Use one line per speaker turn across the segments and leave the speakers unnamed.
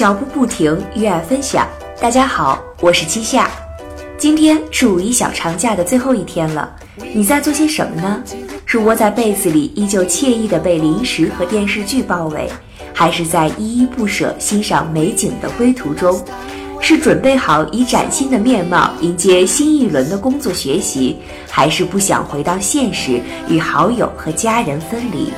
脚步不停，与爱分享。大家好，我是七夏。今天是五一小长假的最后一天了，你在做些什么呢？是窝在被子里依旧惬意的被零食和电视剧包围，还是在依依不舍欣赏美景的归途中？是准备好以崭新的面貌迎接新一轮的工作学习，还是不想回到现实与好友和家人分离？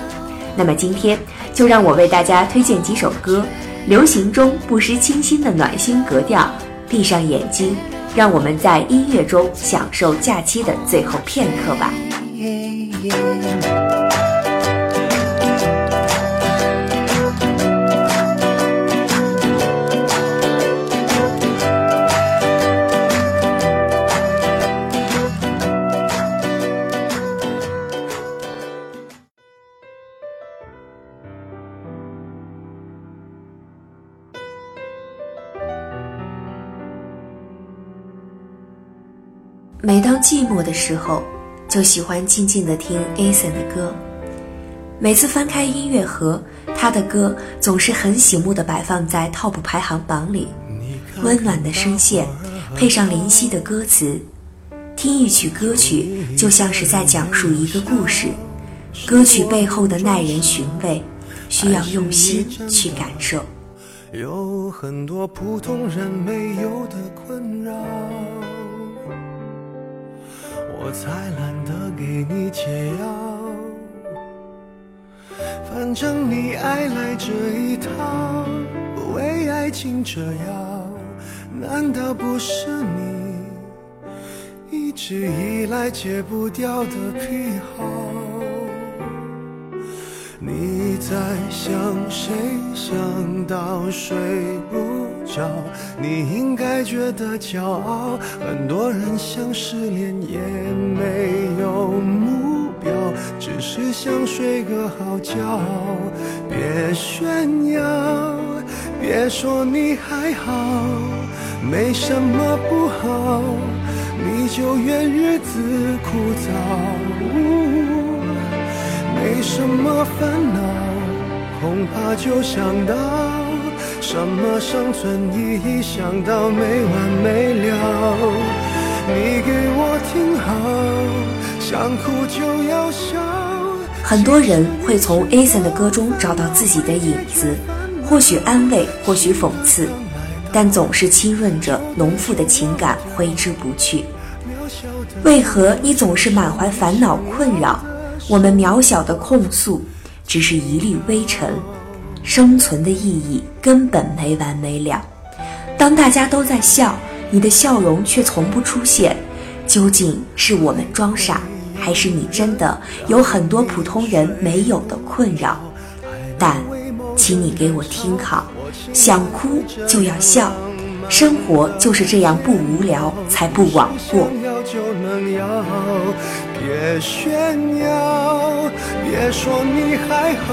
那么今天就让我为大家推荐几首歌，流行中不失清新的暖心格调。闭上眼睛，让我们在音乐中享受假期的最后片刻吧。每当寂寞的时候，就喜欢静静的听 Ason 的歌。每次翻开音乐盒，他的歌总是很醒目的摆放在 TOP 排行榜里。温暖的声线，配上灵犀的歌词，听一曲歌曲就像是在讲述一个故事。歌曲背后的耐人寻味，需要用心去感受。
有很多普通人没有的困扰。我才懒得给你解药，反正你爱来这一套，为爱情折腰，难道不是你一直以来戒不掉的癖好？你在想谁？想到睡不。你应该觉得骄傲。很多人想失恋也没有目标，只是想睡个好觉。别炫耀，别说你还好，没什么不好，你就怨日子枯燥。没什么烦恼，恐怕就想到。什么生存意义？想到没完没了。你给我听好，想哭就要笑。
很多人会从 Ason 的歌中找到自己的影子，或许安慰，或许讽刺，但总是浸润着浓富的情感，挥之不去。为何你总是满怀烦恼困扰？我们渺小的控诉，只是一粒微尘。生存的意义根本没完没了。当大家都在笑，你的笑容却从不出现，究竟是我们装傻，还是你真的有很多普通人没有的困扰？但，请你给我听好，想哭就要笑，生活就是这样不无聊，才不枉过。
别炫耀，别说你还好。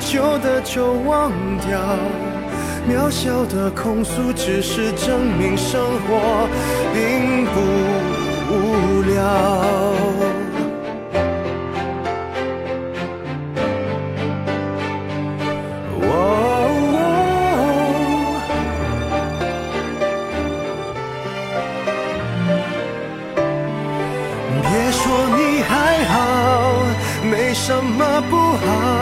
旧的就忘掉，渺小的控诉只是证明生活并不无聊。别说你还好，没什么不好。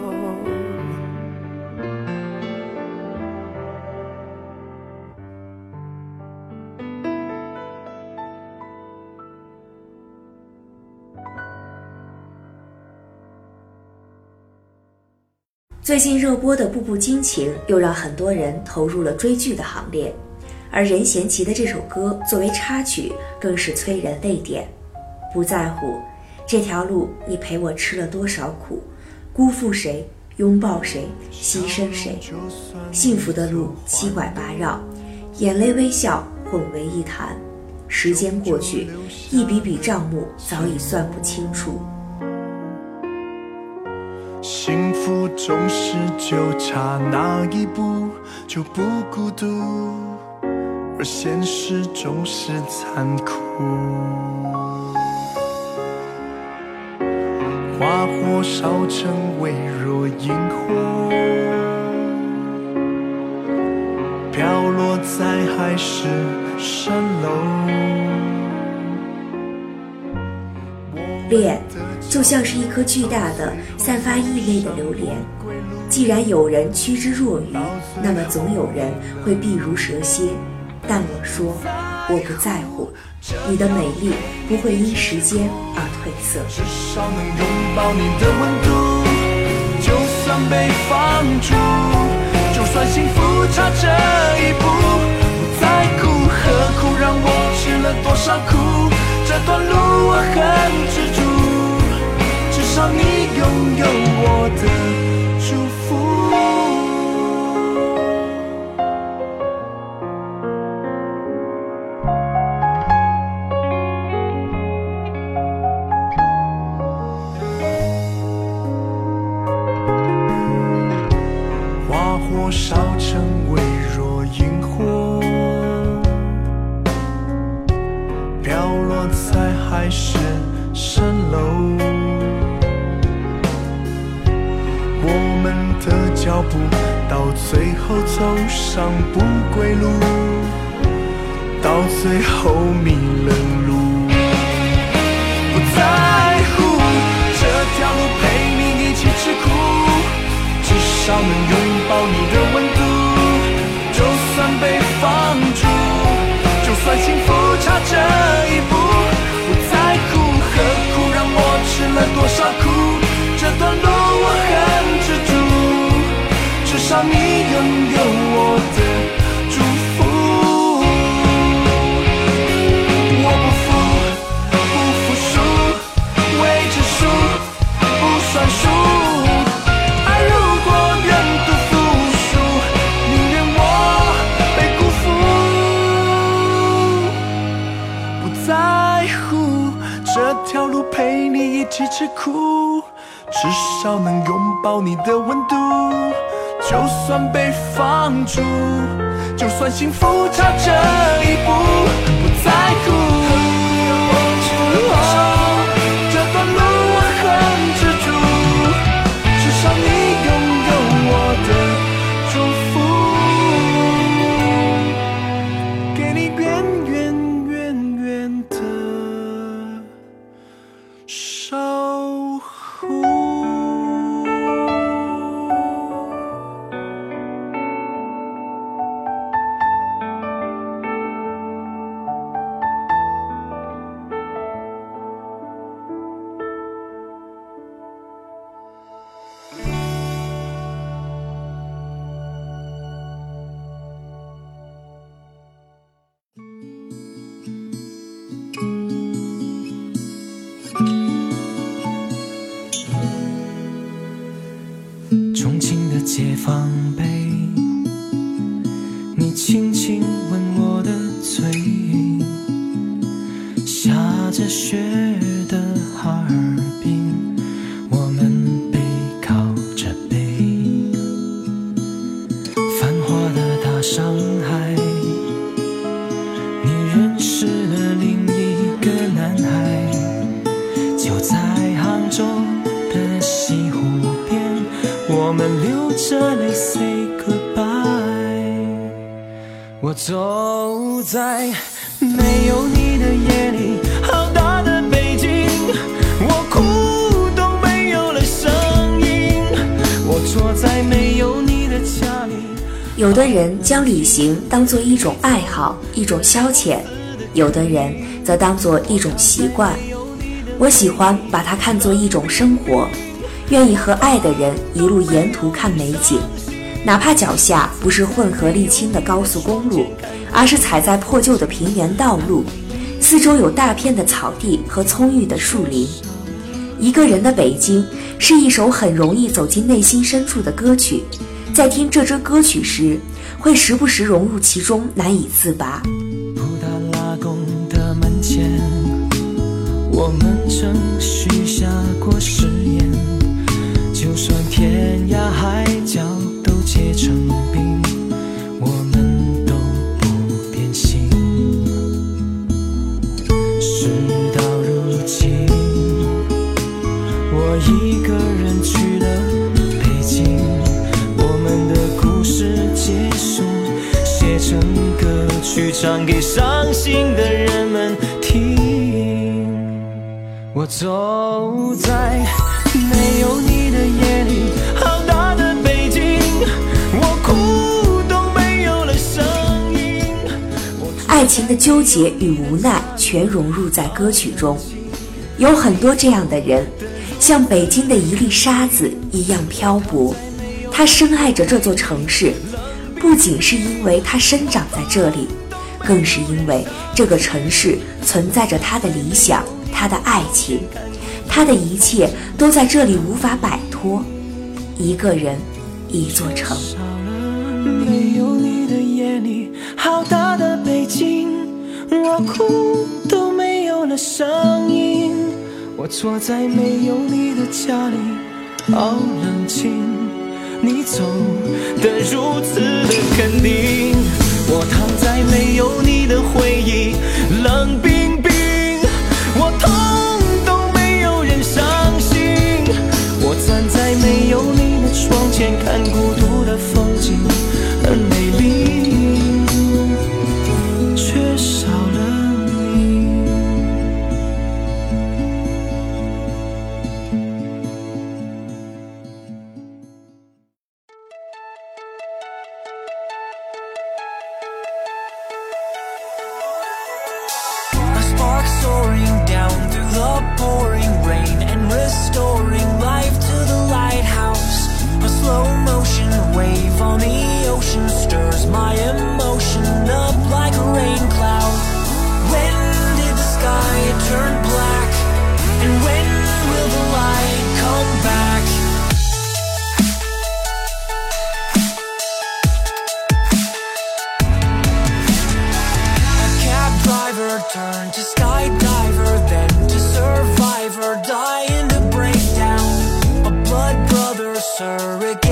最近热播的《步步惊情》又让很多人投入了追剧的行列，而任贤齐的这首歌作为插曲，更是催人泪点。不在乎这条路，你陪我吃了多少苦，辜负谁，拥抱谁，牺牲谁？幸福的路七拐八绕，眼泪微笑混为一谈。时间过去，一笔笔账目早已算不清楚。
幸福总是就差那一步就不孤独，而现实总是残酷。花火烧成微弱萤火，飘落在海市蜃楼。
恋。就像是一颗巨大的、散发异味的榴莲。既然有人趋之若鹜，那么总有人会避如蛇蝎。但我说，我不在乎，你的美丽不会因时间而褪色。
至少能拥抱你的温度，就算被放逐，就算幸福差这一步，不在乎何苦让我吃了多少苦，这段路啊拥我们的脚步，到最后走上不归路，到最后迷了路。不在乎这条路陪你一起吃苦，至少能拥抱你的温度。就算被放逐，就算幸福差这一至少你拥有我的祝福，我不服，不服输，未知数，不算数。爱如果愿赌服输，宁愿我被辜负。不在乎这条路陪你一起吃苦，至少能拥抱你的温度。就算被放逐，就算幸福差这一步，着雪的哈尔
有的
人将旅行当做一种爱好，一种消遣；有的人则当做一种习惯。我喜欢把它看作一种生活，愿意和爱的人一路沿途看美景。哪怕脚下不是混合沥青的高速公路，而是踩在破旧的平原道路，四周有大片的草地和葱郁的树林。一个人的北京是一首很容易走进内心深处的歌曲，在听这支歌曲时，会时不时融入其中，难以自拔。
布达拉宫的门前，我们曾许下过誓言，就算天涯海角都。结成冰，歌曲，唱给伤心的人们听。我走在没有你的夜里。
爱情的纠结与无奈全融入在歌曲中，有很多这样的人，像北京的一粒沙子一样漂泊。他深爱着这座城市，不仅是因为他生长在这里，更是因为这个城市存在着他的理想、他的爱情，他的一切都在这里无法摆脱。一个人，一座城。
没有你的夜里，好大的北京，我哭都没有了声音。我坐在没有你的家里，好冷清。你走的如此的肯定，我躺在没有你的回忆，冷冰 surrogate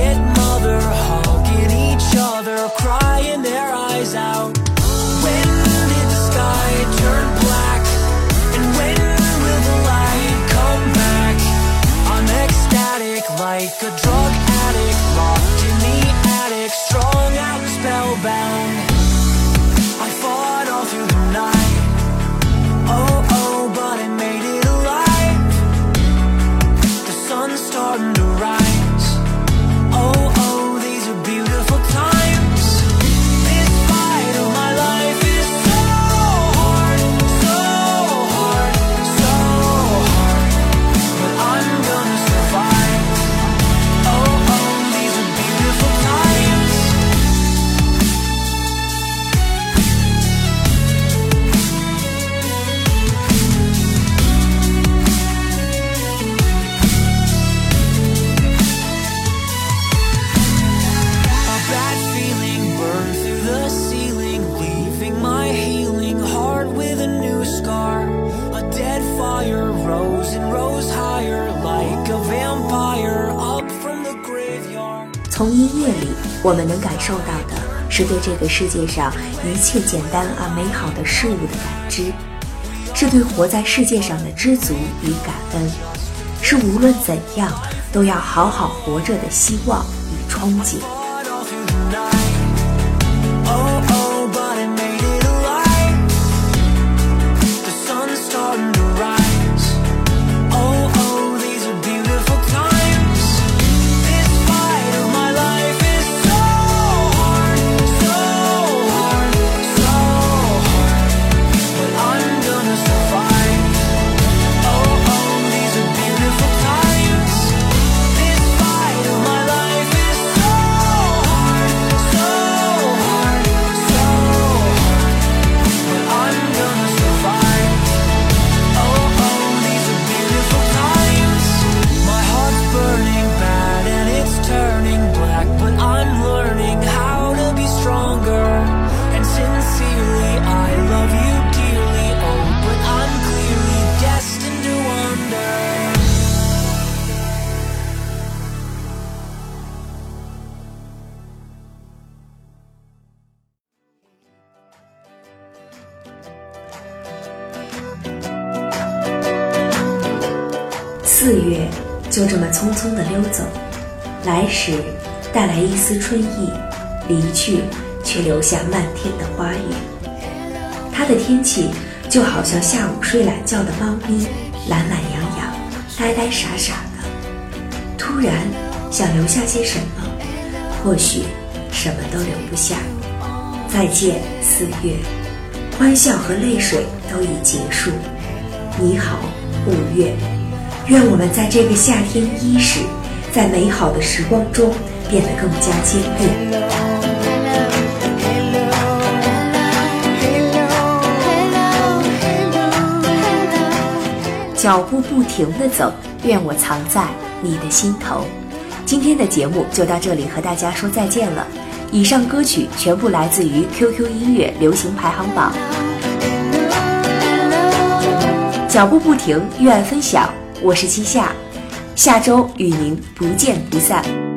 从音乐里，我们能感受到的是对这个世界上一切简单而美好的事物的感知，是对活在世界上的知足与感恩，是无论怎样都要好好活着的希望与憧憬。匆匆地溜走，来时带来一丝春意，离去却留下漫天的花雨。它的天气就好像下午睡懒觉的猫咪，懒懒洋洋，呆呆傻傻的。突然想留下些什么，或许什么都留不下。再见，四月，欢笑和泪水都已结束。你好，五月。愿我们在这个夏天伊始，在美好的时光中变得更加坚定。脚步不停地走，愿我藏在你的心头。今天的节目就到这里，和大家说再见了。以上歌曲全部来自于 QQ 音乐流行排行榜。脚步不停，愿分享。我是七夏，下周与您不见不散。